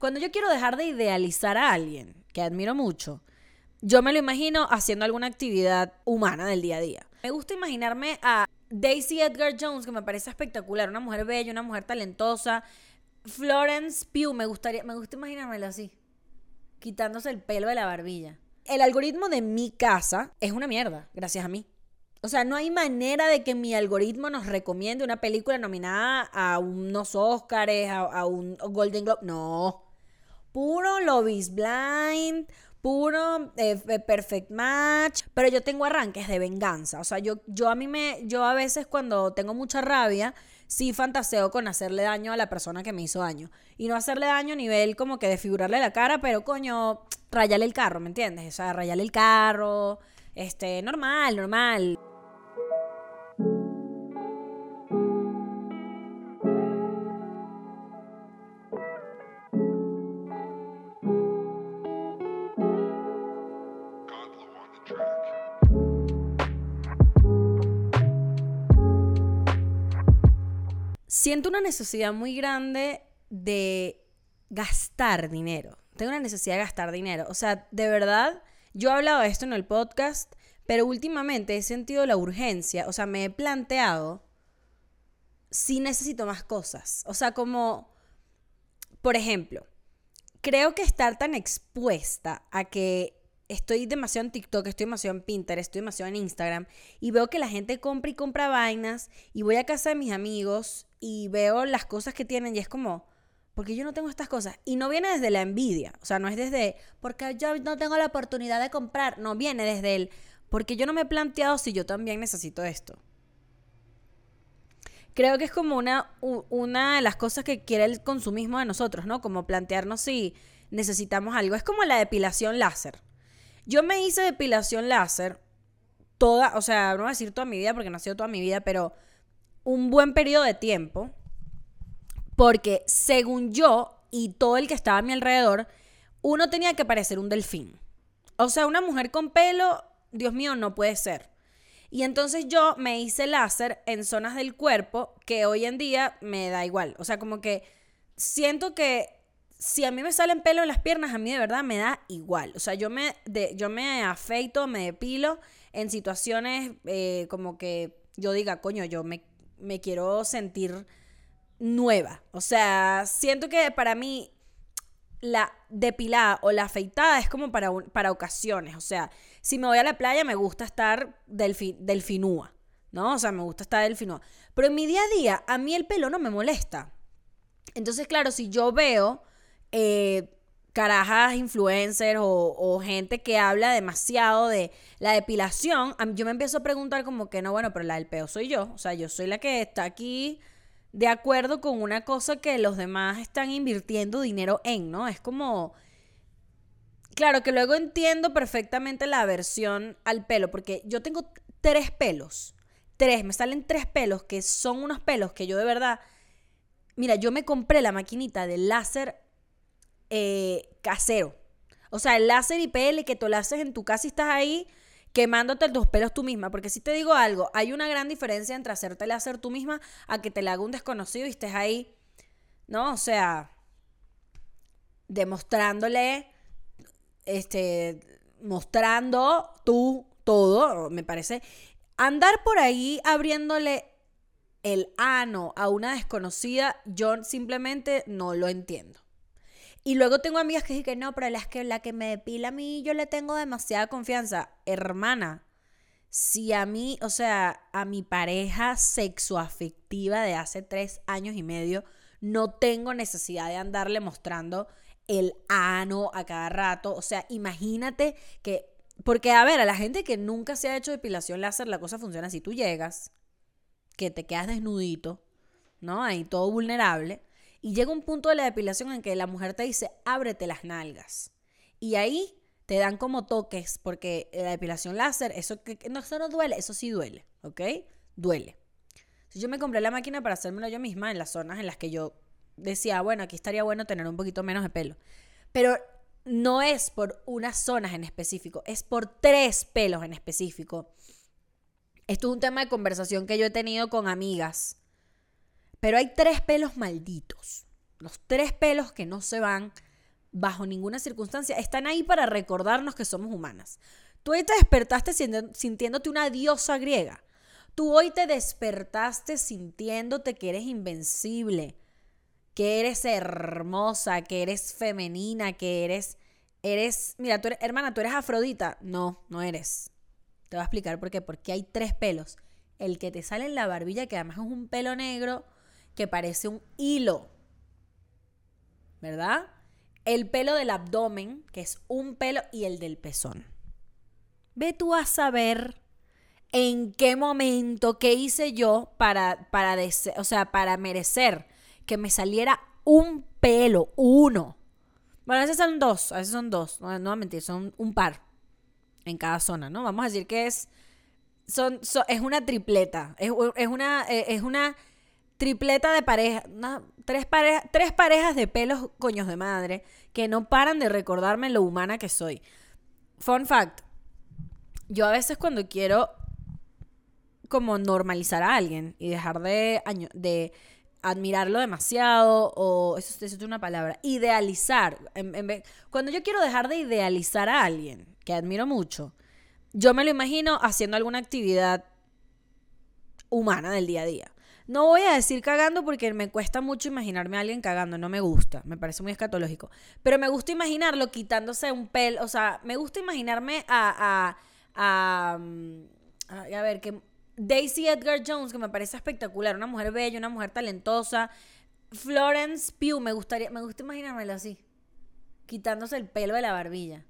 Cuando yo quiero dejar de idealizar a alguien, que admiro mucho, yo me lo imagino haciendo alguna actividad humana del día a día. Me gusta imaginarme a Daisy Edgar Jones, que me parece espectacular, una mujer bella, una mujer talentosa. Florence Pugh, me gustaría, me gusta imaginármela así, quitándose el pelo de la barbilla. El algoritmo de mi casa es una mierda, gracias a mí. O sea, no hay manera de que mi algoritmo nos recomiende una película nominada a unos Oscars, a, un Golden Globe. No. Puro Love is Blind, puro eh, perfect match, pero yo tengo arranques de venganza, o sea, yo, yo a mí me, yo a veces cuando tengo mucha rabia, sí fantaseo con hacerle daño a la persona que me hizo daño, y no hacerle daño a nivel como que desfigurarle la cara, pero coño, rayarle el carro, ¿me entiendes? O sea, rayarle el carro, este, normal, normal. Siento una necesidad muy grande de gastar dinero. Tengo una necesidad de gastar dinero. O sea, de verdad, yo he hablado de esto en el podcast, pero últimamente he sentido la urgencia. O sea, me he planteado si necesito más cosas. O sea, como, por ejemplo, creo que estar tan expuesta a que estoy demasiado en TikTok, estoy demasiado en Pinterest, estoy demasiado en Instagram y veo que la gente compra y compra vainas y voy a casa de mis amigos y veo las cosas que tienen y es como, porque yo no tengo estas cosas? Y no viene desde la envidia, o sea, no es desde, porque yo no tengo la oportunidad de comprar, no viene desde el, porque yo no me he planteado si yo también necesito esto. Creo que es como una, una de las cosas que quiere el consumismo de nosotros, ¿no? Como plantearnos si necesitamos algo. Es como la depilación láser. Yo me hice depilación láser toda, o sea, no voy a decir toda mi vida porque no ha sido toda mi vida, pero un buen periodo de tiempo. Porque según yo y todo el que estaba a mi alrededor, uno tenía que parecer un delfín. O sea, una mujer con pelo, Dios mío, no puede ser. Y entonces yo me hice láser en zonas del cuerpo que hoy en día me da igual. O sea, como que siento que si a mí me salen pelo en las piernas, a mí de verdad me da igual. O sea, yo me, de, yo me afeito, me depilo en situaciones eh, como que yo diga, coño, yo me, me quiero sentir nueva. O sea, siento que para mí la depilada o la afeitada es como para, para ocasiones. O sea, si me voy a la playa me gusta estar delfi, delfinúa, ¿no? O sea, me gusta estar delfinúa. Pero en mi día a día, a mí el pelo no me molesta. Entonces, claro, si yo veo eh, carajas influencers o, gente que habla demasiado de la depilación, yo me empiezo a preguntar como que no, bueno, pero la del peo soy yo. O sea, yo soy la que está aquí de acuerdo con una cosa que los demás están invirtiendo dinero en, ¿no? Es como... Claro que luego entiendo perfectamente la aversión al pelo, porque yo tengo tres pelos, tres, me salen tres pelos que son unos pelos que yo de verdad, mira, yo me compré la maquinita de láser eh, casero. O sea, el láser IPL que tú lo haces en tu casa y estás ahí quemándote tus pelos tú misma. Porque si te digo algo, hay una gran diferencia entre hacerte láser tú misma a que te la haga un desconocido y estés ahí, ¿no? O sea, demostrándole, este, mostrando tú todo, me parece. Andar por ahí abriéndole el ano a una desconocida, yo simplemente no lo entiendo. Y luego tengo amigas que dicen que no, pero la que, la que me depila a mí, yo le tengo demasiada confianza. Hermana, si a mí, o sea, a mi pareja sexoafectiva de hace tres años y medio, no tengo necesidad de andarle mostrando el ano a cada rato. O sea, imagínate que, porque a ver, a la gente que nunca se ha hecho depilación láser, la cosa funciona así. Tú llegas, que te quedas desnudito, ¿no? Ahí todo vulnerable. Y llega un punto de la depilación en que la mujer te dice, ábrete las nalgas. Y ahí te dan como toques, porque la depilación láser, eso, que, no, eso no duele, eso sí duele, ¿ok? Duele. Yo me compré la máquina para hacérmelo yo misma en las zonas en las que yo decía, bueno, aquí estaría bueno tener un poquito menos de pelo. Pero no es por unas zonas en específico, es por tres pelos en específico. Esto es un tema de conversación que yo he tenido con amigas pero hay tres pelos malditos. Los tres pelos que no se van bajo ninguna circunstancia. Están ahí para recordarnos que somos humanas. Tú hoy te despertaste sintiéndote una diosa griega. Tú hoy te despertaste sintiéndote que eres invencible, que eres hermosa, que eres femenina, que eres eres, mira, hermana, tú eres Afrodita. No, no eres. Te voy a explicar por qué. Porque hay tres pelos. El que te sale en la barbilla, que además es un pelo negro que parece un hilo. ¿Verdad? El pelo del abdomen, que es un pelo, y el del pezón. Ve tú a saber en qué momento, qué hice yo para, para, o sea, para merecer que me saliera un pelo, uno. Bueno, a veces son dos, a veces son dos, no, no a mentir, son un par en cada zona, ¿no? Vamos a decir que es, son, es una tripleta, es, una, eh, es una tripleta de pareja, tres, pareja, tres parejas de pelos coños de madre que no paran de recordarme lo humana que soy. Fun fact, yo a veces cuando quiero como normalizar a alguien y dejar de, de admirarlo demasiado o eso, es una palabra, idealizar. cuando yo quiero dejar de idealizar a alguien que admiro mucho, yo me lo imagino haciendo alguna actividad humana del día a día. No voy a decir cagando porque me cuesta mucho imaginarme a alguien cagando, no me gusta, me parece muy escatológico. Pero me gusta imaginarlo quitándose un pelo, o sea, me gusta imaginarme a, a, a, mm, a ver, que Daisy Edgar Jones, que me parece espectacular, una mujer bella, una mujer talentosa. Florence Pugh, me gustaría, me gusta imaginármela así, quitándose el pelo de la barbilla.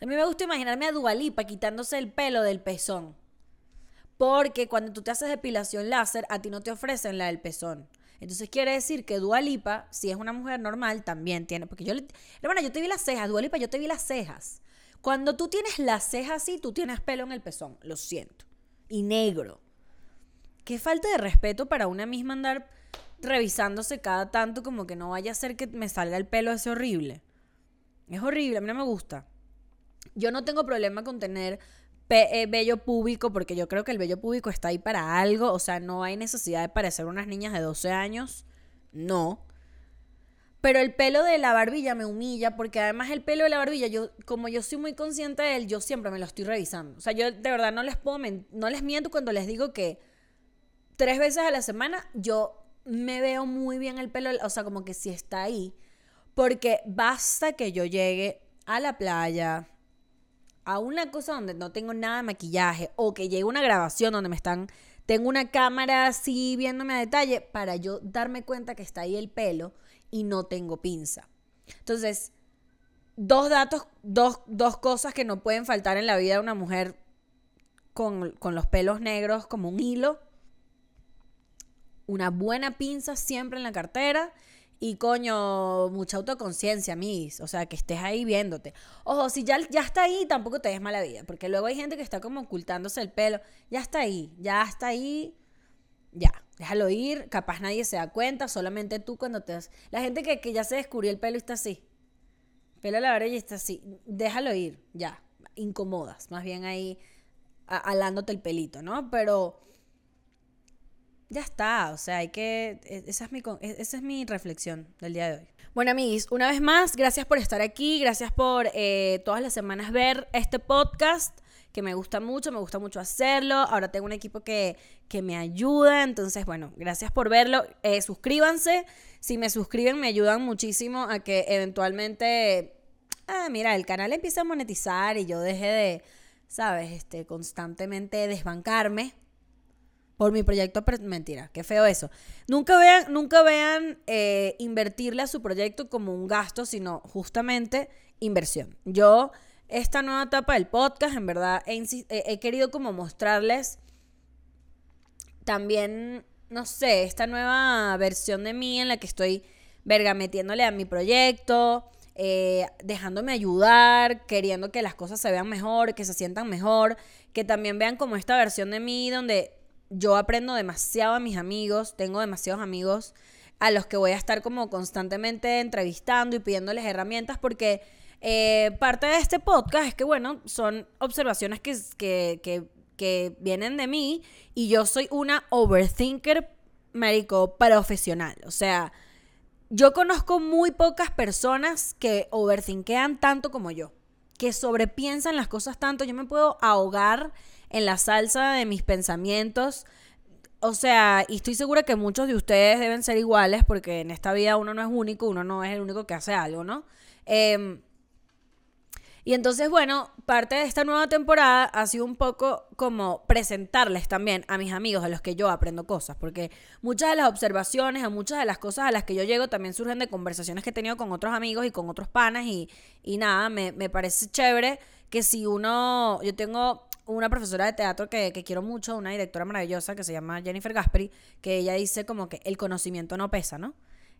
A mí me gusta imaginarme a Dualipa quitándose el pelo del pezón. Porque cuando tú te haces depilación láser, a ti no te ofrecen la del pezón. Entonces quiere decir que Dualipa, si es una mujer normal, también tiene. Porque yo le. Hermana, yo te vi las cejas, Dualipa, yo te vi las cejas. Cuando tú tienes las cejas así, tú tienes pelo en el pezón. Lo siento. Y negro. Qué falta de respeto para una misma andar revisándose cada tanto, como que no vaya a ser que me salga el pelo ese horrible. Es horrible, a mí no me gusta. Yo no tengo problema con tener eh, vello público, porque yo creo que el vello público está ahí para algo. O sea, no hay necesidad de parecer unas niñas de 12 años. No. Pero el pelo de la barbilla me humilla, porque además el pelo de la barbilla, yo, como yo soy muy consciente de él, yo siempre me lo estoy revisando. O sea, yo de verdad no les puedo no les miento cuando les digo que tres veces a la semana yo me veo muy bien el pelo, o sea, como que si está ahí. Porque basta que yo llegue a la playa, a una cosa donde no tengo nada de maquillaje o que llegue una grabación donde me están tengo una cámara así viéndome a detalle para yo darme cuenta que está ahí el pelo y no tengo pinza. Entonces, dos datos, dos, dos cosas que no pueden faltar en la vida de una mujer con, con los pelos negros como un hilo. Una buena pinza siempre en la cartera y coño, mucha autoconciencia, mis. O sea, que estés ahí viéndote. Ojo, si ya, ya está ahí, tampoco te des mala vida. Porque luego hay gente que está como ocultándose el pelo. Ya está ahí, ya está ahí. Ya, déjalo ir. Capaz nadie se da cuenta. Solamente tú cuando te das. La gente que, que ya se descubrió el pelo está así. Pelo a la y está así. Déjalo ir, ya. Incomodas. Más bien ahí alándote el pelito, ¿no? Pero ya está, o sea, hay que, e, esa es mi, e, esa es mi reflexión del día de hoy. Bueno, amigos, una vez más, gracias por estar aquí, gracias por eh, todas las semanas ver este podcast, que me gusta mucho, me gusta mucho hacerlo. Ahora tengo un equipo que, que me ayuda, entonces, bueno, gracias por verlo. Eh, suscríbanse, si me suscriben me ayudan muchísimo a que eventualmente, ah, mira, el canal empiece a monetizar y yo deje de, sabes, este, constantemente desbancarme por mi proyecto, mentira, qué feo eso. Nunca vean, nunca vean eh, invertirle a su proyecto como un gasto, sino justamente inversión. Yo, esta nueva etapa del podcast, en verdad, he, querido como mostrarles también, no sé, esta nueva versión de mí en la que estoy, verga, metiéndole a mi proyecto, eh, dejándome ayudar, queriendo que las cosas se vean mejor, que se sientan mejor, que también vean como esta versión de mí donde yo aprendo demasiado a mis amigos, tengo demasiados amigos a los que voy a estar como constantemente entrevistando y pidiéndoles herramientas porque eh, parte de este podcast es que, bueno, son observaciones que, que, que, vienen de mí y yo soy una overthinker, médico profesional. O sea, yo conozco muy pocas personas que overthinkean tanto como yo, que sobrepiensan las cosas tanto. Yo me puedo ahogar en la salsa de mis pensamientos. O sea, y estoy segura que muchos de ustedes deben ser iguales porque en esta vida uno no es único, uno no es el único que hace algo, ¿no? Eh, y entonces, bueno, parte de esta nueva temporada ha sido un poco como presentarles también a mis amigos a los que yo aprendo cosas, porque muchas de las observaciones, a muchas de las cosas a las que yo llego también surgen de conversaciones que he tenido con otros amigos y con otros panas y, y nada, me, me parece chévere que si uno, yo tengo una profesora de teatro que, que, quiero mucho, una directora maravillosa que se llama Jennifer Gasperi, que ella dice como que el conocimiento no pesa, ¿no?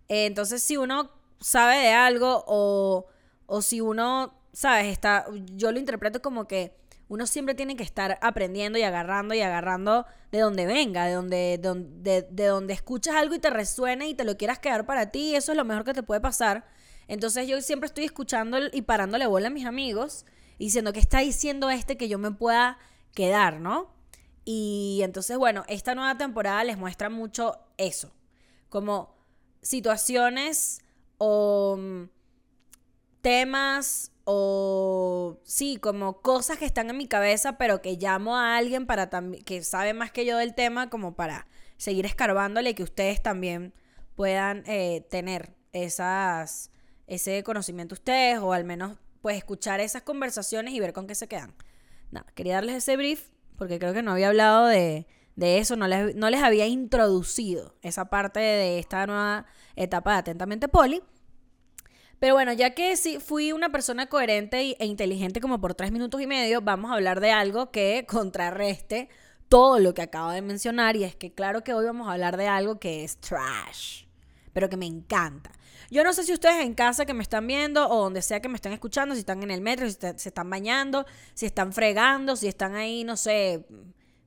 Eh, entonces, si uno sabe de algo o, o si uno ¿sabes? Está, yo lo interpreto como que uno siempre tiene que estar aprendiendo y agarrando y agarrando de donde venga, de donde, de, de, donde escuchas algo y te resuena y te lo quieras quedar para ti, eso es lo mejor que te puede pasar. Entonces yo siempre estoy escuchando y parándole bola a mis amigos diciendo que está diciendo este que yo me pueda quedar, ¿no? Y entonces, bueno, esta nueva temporada les muestra mucho eso, como situaciones o mm, temas o sí, como cosas que están en mi cabeza, pero que llamo a alguien para que sabe más que yo del tema, como para seguir escarbándole y que ustedes también puedan eh, tener esas, ese conocimiento ustedes, o al menos pues escuchar esas conversaciones y ver con qué se quedan. Nada, quería darles ese brief, porque creo que no había hablado de, de eso, no les, no les había introducido esa parte de esta nueva etapa de Atentamente Poli. Pero bueno, ya que sí fui una persona coherente e inteligente como por tres minutos y medio, vamos a hablar de algo que contrarreste todo lo que acabo de mencionar. Y es que claro que hoy vamos a hablar de algo que es trash, pero que me encanta. Yo no sé si ustedes en casa que me están viendo o donde sea que me están escuchando, si están en el metro, si se están bañando, si están fregando, si están ahí, no sé,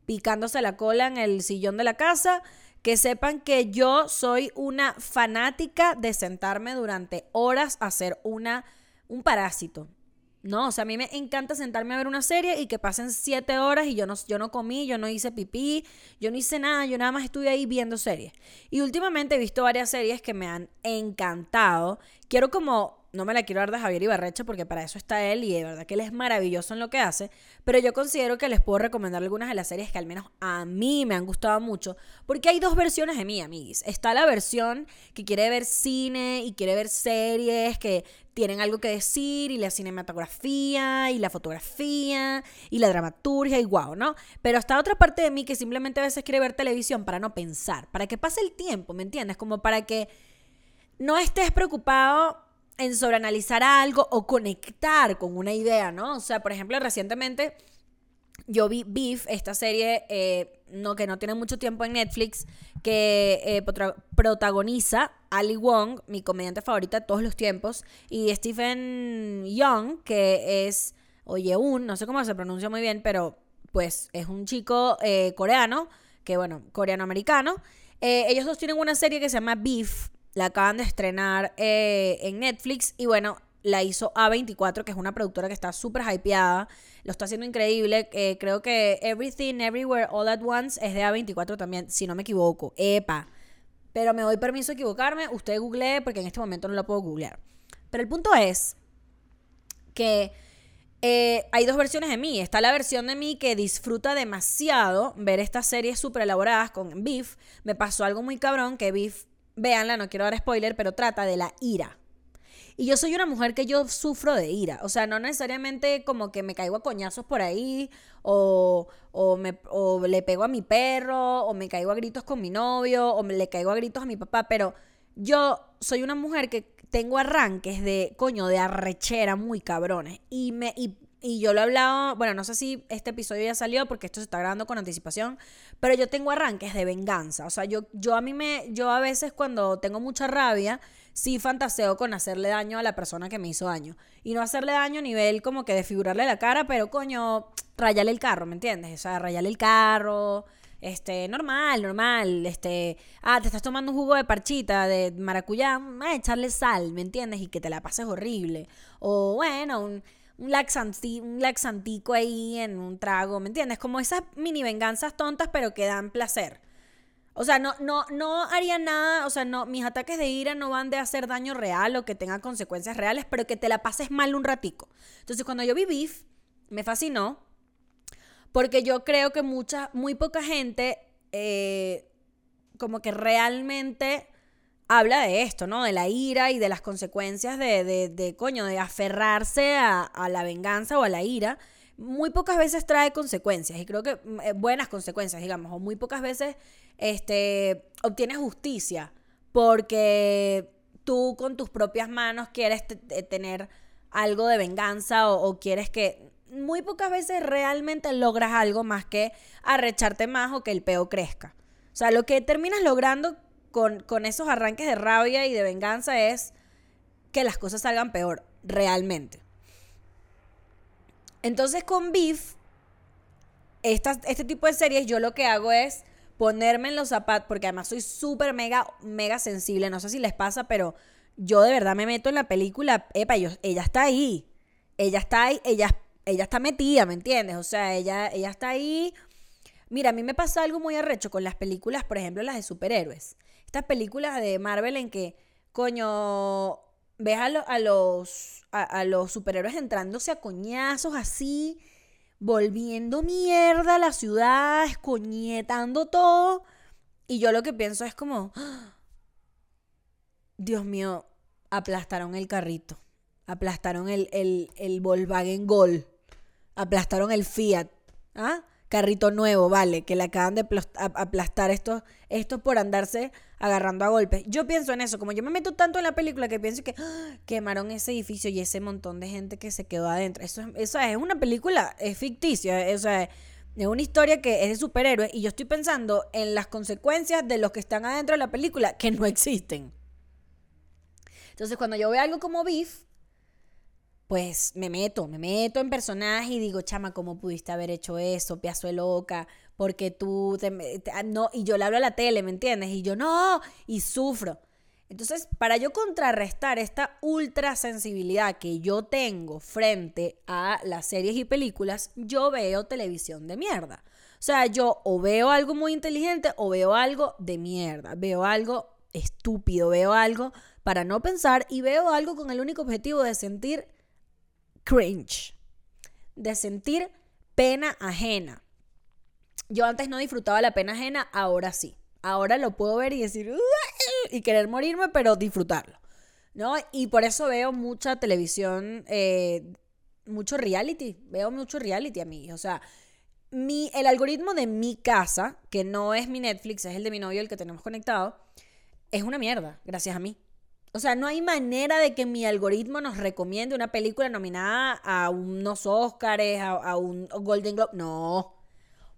picándose la cola en el sillón de la casa que sepan que yo soy una fanática de sentarme durante horas a hacer una, un parásito. No, o sea, a mí me encanta sentarme a ver una serie y que pasen siete horas y yo no, yo no comí, yo no hice pipí, yo no hice nada, yo nada más estuve ahí viendo series. Y últimamente he visto varias series que me han encantado. Quiero como no me la quiero dar de Javier Ibarrecha porque para eso está él y de verdad que él es maravilloso en lo que hace, pero yo considero que les puedo recomendar algunas de las series que al menos a mí me han gustado mucho, porque hay dos versiones de mí, amiguis. Está la versión que quiere ver cine y quiere ver series que tienen algo que decir y la cinematografía y la fotografía y la dramaturgia y guau, ¿no? Pero está otra parte de mí que simplemente a veces quiere ver televisión para no pensar, para que pase el tiempo, ¿me entiendes? Como para que no estés preocupado en sobreanalizar algo o conectar con una idea, ¿no? O sea, por ejemplo, recientemente yo vi Beef, esta serie eh, no, que no tiene mucho tiempo en Netflix, que eh, protagoniza Ali Wong, mi comediante favorita de todos los tiempos, y Stephen Young, que es, oye, un, no sé cómo se pronuncia muy bien, pero pues es un chico eh, coreano, que bueno, coreano-americano. ellos dos tienen una serie que se llama Beef, la acaban de estrenar eh, en Netflix y bueno, la hizo A24, que es una productora que está súper hypeada. Lo está haciendo increíble. Eh, creo que Everything, Everywhere, All at Once es de A24 también, si no me equivoco. Epa. Pero me doy permiso de equivocarme. Usted googlee porque en este momento no lo puedo googlear. Pero el punto es que eh, hay dos versiones de mí. Está la versión de mí que disfruta demasiado ver estas series súper elaboradas con Beef. Me pasó algo muy cabrón que Beef véanla, no quiero dar spoiler, pero trata de la ira. Y yo soy una mujer que yo sufro de ira. O sea, no necesariamente como que me caigo a coñazos por ahí, o, o, me, o le pego a mi perro, o me caigo a gritos con mi novio, o me, le caigo a gritos a mi papá, pero yo soy una mujer que tengo arranques de, coño, de arrechera muy cabrones. Y, me, y yo lo he hablado, bueno, no sé si este episodio ya salió porque esto se está grabando con anticipación, pero yo tengo arranques de venganza. O sea, yo, yo a mí me, yo a veces cuando tengo mucha rabia, sí fantaseo con hacerle daño a la persona que me hizo daño. Y no hacerle daño a nivel como que desfigurarle la cara, pero coño, rayale el carro, ¿me entiendes? O sea, rayale el carro, este, normal, normal, este, ah, te estás tomando un jugo de parchita, de maracuyá, echarle sal, ¿me entiendes? Y que te la pases horrible. O bueno, un un, laxantico ahí en un trago, ¿me entiendes? Como esas mini venganzas tontas pero que dan placer. O sea, no, no, no haría nada, o sea, no, mis ataques de ira no van de hacer daño real o que tengan consecuencias reales, pero que te la pases mal un ratico. Entonces, cuando yo vi me fascinó, porque yo creo que mucha, muy poca gente eh, como que realmente habla de esto, ¿no? De la ira y de las consecuencias de, de, de coño, de aferrarse a, a, la venganza o a la ira. Muy pocas veces trae consecuencias y creo que mm, eh, buenas consecuencias, digamos, o muy pocas veces este, obtienes justicia porque tú con tus propias manos quieres tener algo de venganza o, o quieres que muy pocas veces realmente logras algo más que arrecharte más o que el peo crezca. O sea, lo que terminas logrando con, con esos arranques de rabia y de venganza es que las cosas salgan peor, realmente. Entonces con Beef, este tipo de series, yo lo que hago es ponerme en los zapatos, porque además soy súper mega, mega sensible, no sé si les pasa, pero yo de verdad me meto en la película, epa, yo, ella está ahí, ella está ahí, ella, ella está metida, ¿me entiendes? O sea, ella, ella está ahí. Mira, a mí me pasa algo muy arrecho con las películas, por ejemplo, las de superhéroes. Estas películas de Marvel en que, coño, ves a, a los, a, los superhéroes entrándose a coñazos así, volviendo mierda a la ciudad, escoñetando todo. Y yo lo que pienso es como. Dios mío, aplastaron el carrito, aplastaron el, el, el Volkswagen Gol, aplastaron el Fiat. ¿Ah? Carrito nuevo, vale, que le acaban de aplastar estos, estos por andarse agarrando a golpes. Yo pienso en eso, como yo me meto tanto en la película que pienso que ¡ah! quemaron ese edificio y ese montón de gente que se quedó adentro. Eso, eso es una película, es ficticia, es, es una historia que es de superhéroes y yo estoy pensando en las consecuencias de los que están adentro de la película que no existen. Entonces, cuando yo veo algo como Beef, pues me meto, me meto en personaje y digo, chama, ¿cómo pudiste haber hecho eso, piazo loca? Porque tú, te, ah, no, y yo le hablo a la tele, ¿me entiendes? Y yo, no, y sufro. Entonces, para yo contrarrestar esta ultra sensibilidad que yo tengo frente a las series y películas, yo veo televisión de mierda. O sea, yo o veo algo muy inteligente o veo algo de mierda, veo algo estúpido, veo algo para no pensar y veo algo con el único objetivo de sentir cringe, de sentir pena ajena. Yo antes no disfrutaba la pena ajena, ahora sí. Ahora lo puedo ver y decir, y querer morirme, pero disfrutarlo. ¿No? Y por eso veo mucha televisión, eh, mucho reality. Veo mucho reality a mí. O sea, mi, el algoritmo de mi casa, que no es mi Netflix, es el de mi novio, el que tenemos conectado, es una mierda, gracias a mí. O sea, no hay manera de que mi algoritmo nos recomiende una película nominada a unos Oscars, a, un Golden Globe. No.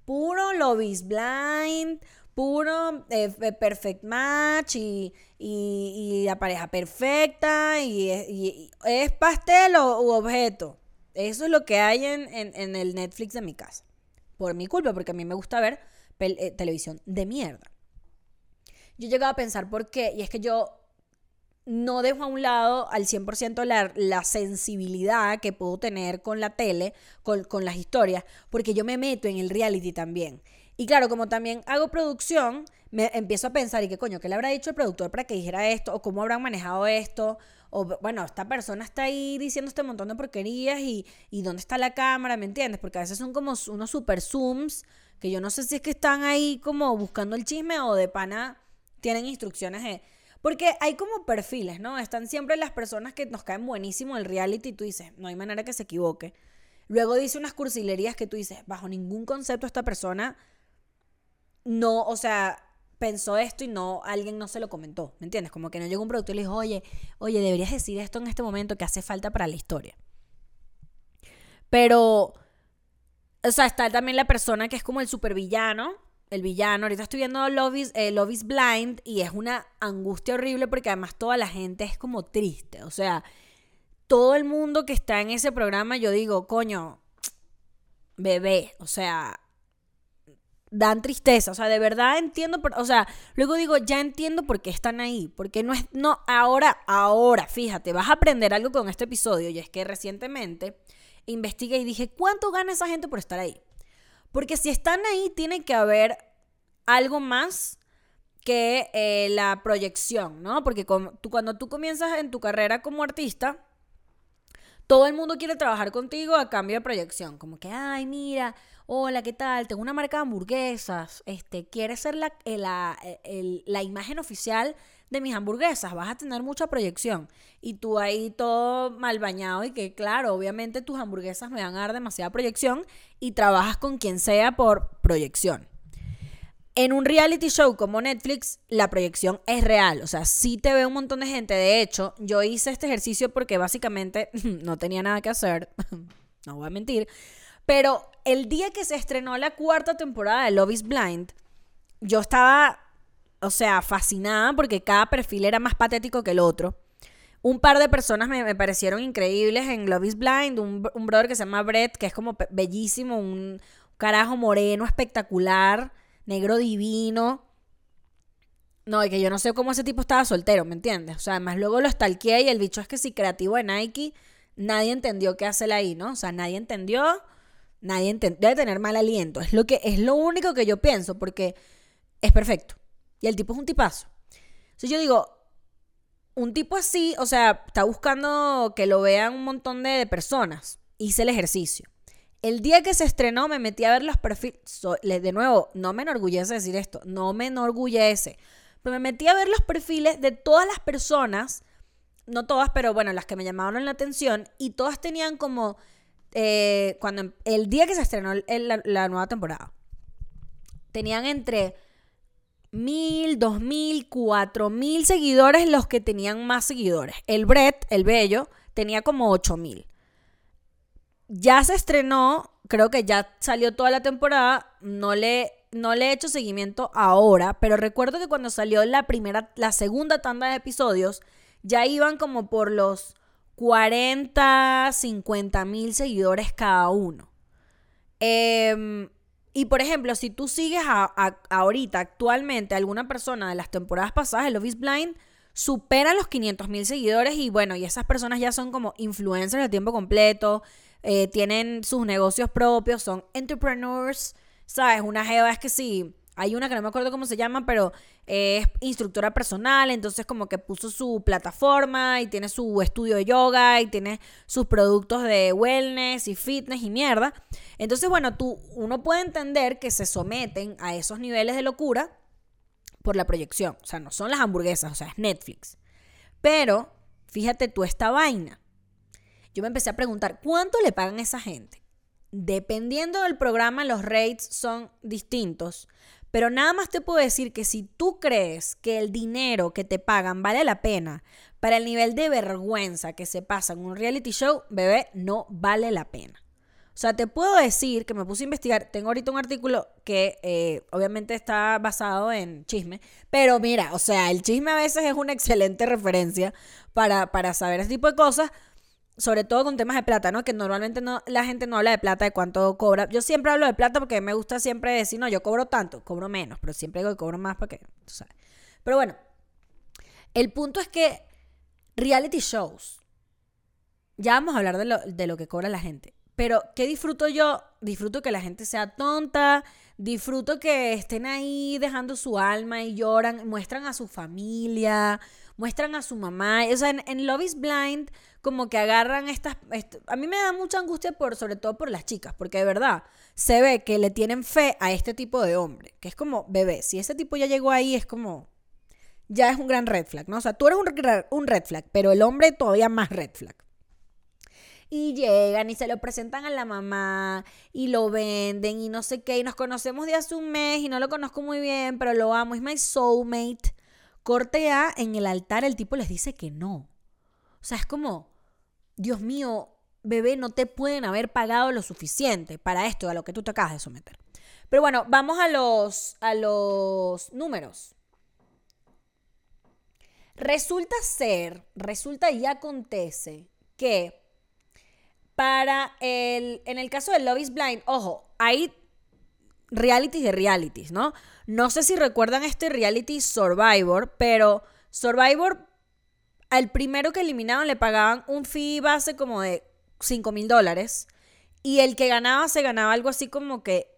Puro Love is Blind, puro eh, Perfect Match y, la pareja perfecta y, es pastel o objeto. Eso es lo que hay en, el Netflix de mi casa. Por mi culpa, porque a mí me gusta ver eh, televisión de mierda. Yo llegaba a pensar por qué, y es que yo no dejo a un lado al 100% la, la, sensibilidad que puedo tener con la tele, con, con, las historias, porque yo me meto en el reality también. Y claro, como también hago producción, me empiezo a pensar, ¿y qué coño? ¿Qué le habrá dicho el productor para que dijera esto? ¿O cómo habrán manejado esto? O bueno, esta persona está ahí diciendo este montón de porquerías y, y ¿dónde está la cámara? ¿Me entiendes? Porque a veces son como unos super zooms que yo no sé si es que están ahí como buscando el chisme o de pana tienen instrucciones de porque hay como perfiles, ¿no? Están siempre las personas que nos caen buenísimo el reality y tú dices, no hay manera que se equivoque. Luego dice unas cursilerías que tú dices, bajo ningún concepto esta persona no, o sea, pensó esto y no, alguien no se lo comentó, ¿me entiendes? Como que no llegó un productor y le dijo, oye, oye, deberías decir esto en este momento que hace falta para la historia. Pero, o sea, está también la persona que es como el supervillano, el villano. Ahorita estoy viendo Love is, eh, Love is Blind y es una angustia horrible porque además toda la gente es como triste. O sea, todo el mundo que está en ese programa, yo digo, coño, bebé, o sea, dan tristeza. O sea, de verdad entiendo, o sea, luego digo, ya entiendo por qué están ahí. Porque no es, no, ahora, ahora, fíjate, vas a aprender algo con este episodio y es que recientemente investigué y dije, ¿cuánto gana esa gente por estar ahí? Porque si están ahí, tiene que haber algo más que eh, la proyección, ¿no? Porque tú, cuando tú comienzas en tu carrera como artista, todo el mundo quiere trabajar contigo a cambio de proyección. Como que, ay, mira, hola, ¿qué tal? Tengo una marca de hamburguesas. Este, ¿Quieres ser la, eh, eh, la imagen oficial de mis hamburguesas? Vas a tener mucha proyección. Y tú ahí todo mal bañado y que, claro, obviamente tus hamburguesas me van a dar demasiada proyección y trabajas con quien sea por proyección. En un reality show como Netflix, la proyección es real. O sea, sí te ve un montón de gente. De hecho, yo hice este ejercicio porque básicamente no tenía nada que hacer. no voy a mentir. Pero el día que se estrenó la cuarta temporada de Love is Blind, yo estaba, o sea, fascinada porque cada perfil era más patético que el otro. Un par de personas me, parecieron increíbles en Love is Blind. Un, un brother que se llama Brett, que es como bellísimo, un carajo moreno espectacular negro divino. No, y que yo no sé cómo ese tipo estaba soltero, ¿me entiendes? O sea, además luego lo stalkeé y el bicho es que si creativo de Nike, nadie entendió qué hacer ahí, ¿no? O sea, nadie entendió, nadie entendió, debe tener mal aliento. Es lo, que, es lo único que yo pienso, porque es perfecto. Y el tipo es un tipazo. Entonces yo digo, un tipo así, o sea, está buscando que lo vean un montón de personas. Hice el ejercicio. El día que se estrenó me metí a ver los perfiles, de nuevo, no me enorgullece decir esto, no me enorgullece, pero me metí a ver los perfiles de todas las personas, no todas, pero bueno, las que me llamaron la atención, y todas tenían como, eh, cuando em, el día que se estrenó la, la nueva temporada, tenían entre mil, dos mil, cuatro mil seguidores los que tenían más seguidores. El Brett, el bello, tenía como ocho mil ya se estrenó, creo que ya salió toda la temporada, no le, no le he hecho seguimiento ahora, pero recuerdo que cuando salió la primera, la segunda tanda de episodios, ya iban como por los 40, 50 mil seguidores cada uno. Em, y por ejemplo, si tú sigues a, ahorita, actualmente, alguna persona de las temporadas pasadas de Love is Blind, supera los 500 mil seguidores y bueno, y esas personas ya son como influencers de tiempo completo, eh, tienen sus negocios propios, son entrepreneurs, ¿sabes? Una jeva es que sí, hay una que no me acuerdo cómo se llama, pero es instructora personal, entonces como que puso su plataforma y tiene su estudio de yoga y tiene sus productos de wellness y fitness y mierda. Entonces, bueno, tú, uno puede entender que se someten a esos niveles de locura por la proyección. O sea, no son las hamburguesas, o sea, es Netflix. Pero, fíjate tú esta vaina yo me empecé a preguntar, ¿cuánto le pagan a esa gente? Dependiendo del programa, los rates son distintos. Pero nada más te puedo decir que si tú crees que el dinero que te pagan vale la pena para el nivel de vergüenza que se pasa en un reality show, bebé, no vale la pena. O sea, te puedo decir que me puse a investigar. Tengo ahorita un artículo que eh, obviamente está basado en chisme. Pero mira, o sea, el chisme a veces es una excelente referencia para, para saber ese tipo de cosas sobre todo con temas de plata, ¿no? Que normalmente no, la gente no habla de plata, de cuánto cobra. Yo siempre hablo de plata porque me gusta siempre decir, no, yo cobro tanto, cobro menos, pero siempre digo que cobro más porque, tú sabes. Pero bueno, el punto es que reality shows, ya vamos a hablar de lo, de lo que cobra la gente, pero ¿qué disfruto yo? Disfruto que la gente sea tonta, disfruto que estén ahí dejando su alma y lloran, muestran a su familia, muestran a su mamá. O sea, en, Love is Blind, como que agarran estas. a mí me da mucha angustia, por, sobre todo por las chicas, porque de verdad se ve que le tienen fe a este tipo de hombre, que es como, bebé, si ese tipo ya llegó ahí, es como. Ya es un gran red flag, ¿no? O sea, tú eres un, un red flag, pero el hombre todavía más red flag. Y llegan y se lo presentan a la mamá y lo venden y no sé qué. Y nos conocemos de hace un mes y no lo conozco muy bien, pero lo amo. Es my soulmate. Corte A, en el altar el tipo les dice que no. O sea, es como, Dios mío, bebé, no te pueden haber pagado lo suficiente para esto, a lo que tú te acabas de someter. Pero bueno, vamos a los, a los números. Resulta ser, resulta y acontece que para el, en el caso de Love is Blind, ojo, hay realities de realities, ¿no? No sé si recuerdan este reality Survivor, pero Survivor, al primero que eliminaban le pagaban un fee base como de 5 mil dólares. Y el que ganaba se ganaba algo así como que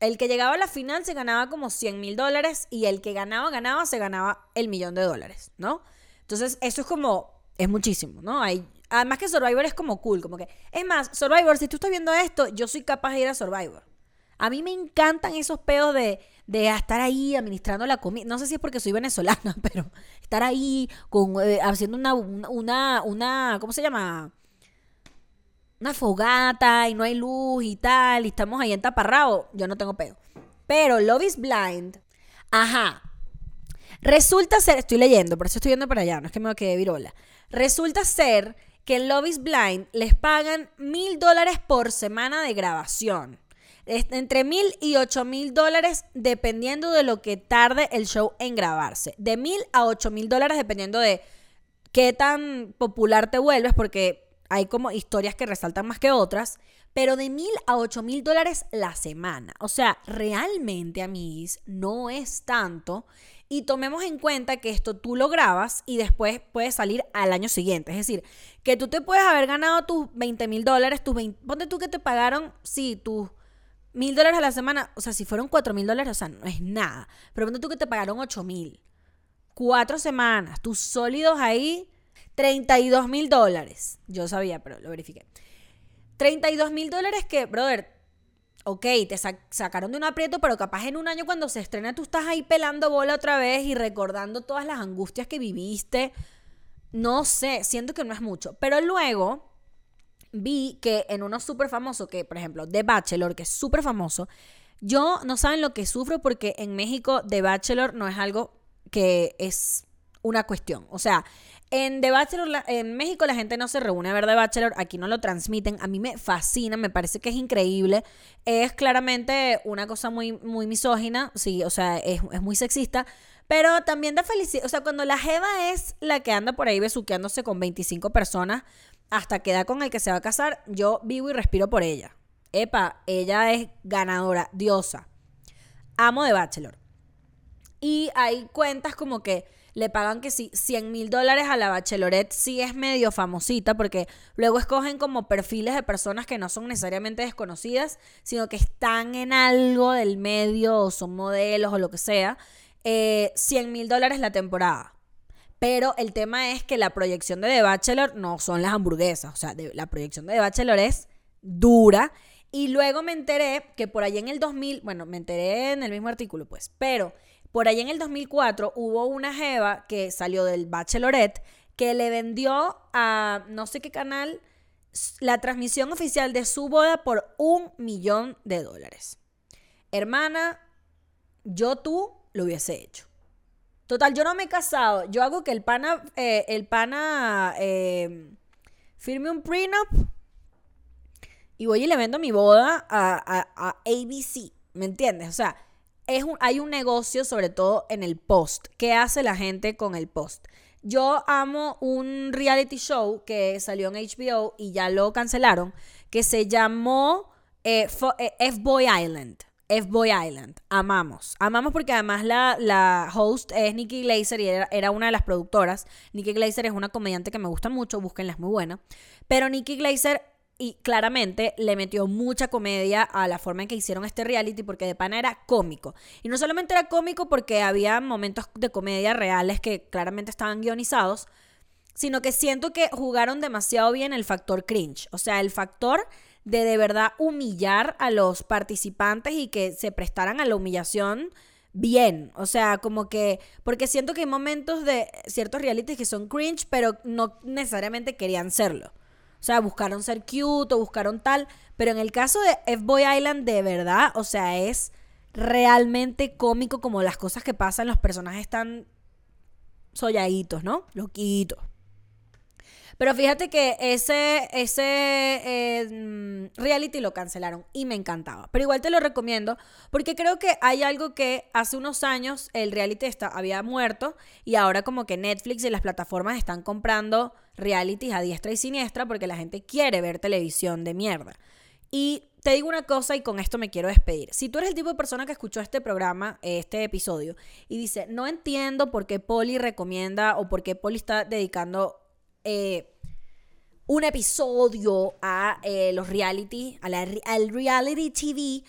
El que llegaba a la final se ganaba como 100 mil dólares y el que ganaba, ganaba, se ganaba el millón de dólares, ¿no? Entonces, eso es como, es muchísimo, ¿no? Hay, además que Survivor es como cool, como que, es más, Survivor, si tú estás viendo esto, yo soy capaz de ir a Survivor. A mí me encantan esos peos de, de estar ahí administrando la comida. No sé si es porque soy venezolana, pero estar ahí con, eh, haciendo una, una, una, ¿cómo se llama? Una fogata y no hay luz y tal, y estamos ahí en taparrao. Yo no tengo peo. Pero Love is Blind, ajá. Resulta ser, estoy leyendo, por eso estoy yendo para allá, no es que me quede virola. Resulta ser que en Love is Blind les pagan mil dólares por semana de grabación entre mil y ocho mil dólares dependiendo de lo que tarde el show en grabarse. De mil a ocho mil dólares dependiendo de qué tan popular te vuelves, porque hay como historias que resaltan más que otras, pero de mil a ocho mil dólares la semana. O sea, realmente, amigos, no es tanto. Y tomemos en cuenta que esto tú lo grabas y después puedes salir al año siguiente. Es decir, que tú te puedes haber ganado tus 20 mil dólares, tus 20, ponte tú que te pagaron, sí, tus mil dólares a la semana, o sea, si fueron cuatro mil dólares, o sea, no es nada. Pero tú que te pagaron ocho mil. Cuatro semanas, tus sólidos ahí, 32 mil dólares. Yo sabía, pero lo verifiqué. 32 mil dólares que, brother, ok, te sacaron de un aprieto, pero capaz en un año cuando se estrena tú estás ahí pelando bola otra vez y recordando todas las angustias que viviste. No sé, siento que no es mucho. Pero luego vi que en uno súper famoso, que por ejemplo, The Bachelor, que es súper famoso, yo no saben lo que sufro porque en México The Bachelor no es algo que es una cuestión. O sea, en The Bachelor, en México la gente no se reúne a ver The Bachelor, aquí no lo transmiten. A mí me fascina, me parece que es increíble. Es claramente una cosa muy, muy misógina, sí, o sea, es, es muy sexista. Pero también da felicidad. O sea, cuando la Jeva es la que anda por ahí besuqueándose con 25 personas, hasta que da con el que se va a casar, yo vivo y respiro por ella. Epa, ella es ganadora, diosa. Amo de Bachelor. Y hay cuentas como que le pagan que sí, 100 mil dólares a la Bachelorette sí es medio famosita porque luego escogen como perfiles de personas que no son necesariamente desconocidas, sino que están en algo del medio o son modelos o lo que sea. Eh, 100 mil dólares la temporada. Pero el tema es que la proyección de The Bachelor no son las hamburguesas. O sea, la proyección de The Bachelor es dura. Y luego me enteré que por allá en el 2000, bueno, me enteré en el mismo artículo, pues, pero por allá en el 2004 hubo una jeva que salió del Bachelorette que le vendió a no sé qué canal la transmisión oficial de su boda por un millón de dólares. Hermana, yo tú lo hubiese hecho. Total, yo no me he casado. Yo hago que el pana, eh, el pana eh, firme un prenup y voy y le vendo mi boda a, ABC. ¿Me entiendes? O sea, es un, hay un negocio sobre todo en el post. ¿Qué hace la gente con el post? Yo amo un reality show que salió en HBO y ya lo cancelaron, que se llamó eh, F-Boy Island. F-Boy Island. Amamos. Amamos porque además la, la host es Nikki Glazer y era, una de las productoras. Nikki Glazer es una comediante que me gusta mucho, búsquenla, es muy buena. Pero Nikki Glazer y claramente le metió mucha comedia a la forma en que hicieron este reality porque de pana era cómico. Y no solamente era cómico porque había momentos de comedia reales que claramente estaban guionizados, sino que siento que jugaron demasiado bien el factor cringe. O sea, el factor de de verdad humillar a los participantes y que se prestaran a la humillación bien. O sea, como que, porque siento que hay momentos de ciertos realities que son cringe, pero no necesariamente querían serlo. O sea, buscaron ser cute o buscaron tal, pero en el caso de F-Boy Island, de verdad, o sea, es realmente cómico como las cosas que pasan, los personajes están solladitos, ¿no? Loquitos. Pero fíjate que ese, ese eh, mm, reality lo cancelaron y me encantaba. Pero igual te lo recomiendo porque creo que hay algo que hace unos años el reality había muerto y ahora como que Netflix y las plataformas están comprando realities a diestra y siniestra porque la gente quiere ver televisión de mierda. Y te digo una cosa y con esto me quiero despedir. Si tú eres el tipo de persona que escuchó este programa, este episodio, y dice, no entiendo por qué Poli recomienda o por qué Poli está dedicando eh, un episodio a eh, los reality, a la, al reality TV,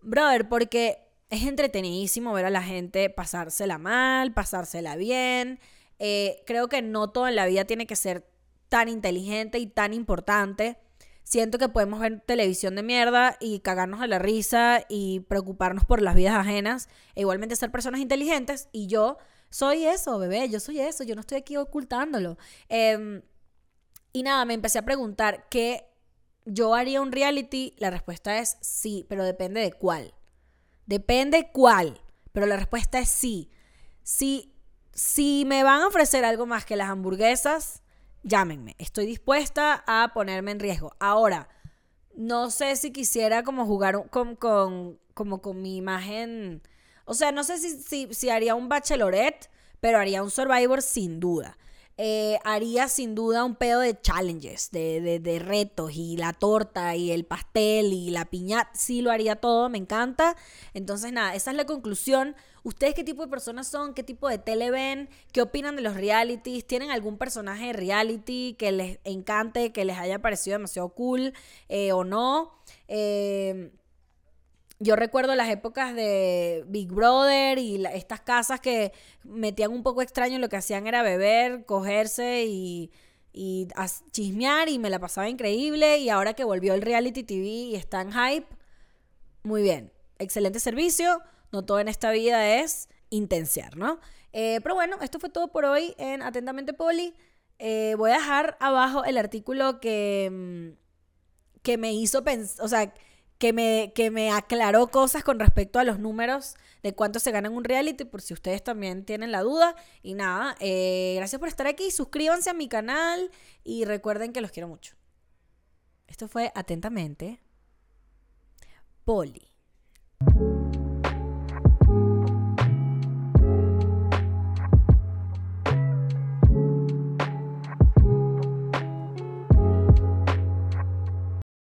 Brother, porque es entretenidísimo ver a la gente pasársela mal, pasársela bien. Eh, creo que no todo en la vida tiene que ser tan inteligente y tan importante. Siento que podemos ver televisión de mierda y cagarnos a la risa y preocuparnos por las vidas ajenas e igualmente ser personas inteligentes. Y yo soy eso, bebé, yo soy eso, yo no estoy aquí ocultándolo. Em, y nada, me empecé a preguntar qué yo haría un reality. La respuesta es sí, pero depende de cuál. Depende cuál, pero la respuesta es sí. Si, si me van a ofrecer algo más que las hamburguesas, llámenme. Estoy dispuesta a ponerme en riesgo. Ahora, no sé si quisiera como jugar con, con como con mi imagen. O sea, no sé si, si, haría un bachelorette, pero haría un survivor sin duda. Eh, haría sin duda un pedo de challenges, de, de, retos y la torta y el pastel y la piñata. Sí, lo haría todo, me encanta. Entonces, nada, esa es la conclusión. ¿Ustedes qué tipo de personas son? ¿Qué tipo de tele ven? ¿Qué opinan de los realities? ¿Tienen algún personaje de reality que les encante, que les haya parecido demasiado cool eh, o no? Eh, yo recuerdo las épocas de Big Brother y estas casas que metían un poco extraño, lo que hacían era beber, cogerse y, chismear y me la pasaba increíble. Y ahora que volvió el reality TV y está en hype, muy bien, excelente servicio. No todo en esta vida es intensiar, ¿no? Eh, pero bueno, esto fue todo por hoy en Atentamente Poli. Eh, voy a dejar abajo el artículo que, mm, que me hizo pensar, o sea, que me, que me aclaró cosas con respecto a los números de cuánto se gana en un reality, por si ustedes también tienen la duda. Y nada, eh, gracias por estar aquí, suscríbanse a mi canal y recuerden que los quiero mucho. Esto fue atentamente Poli.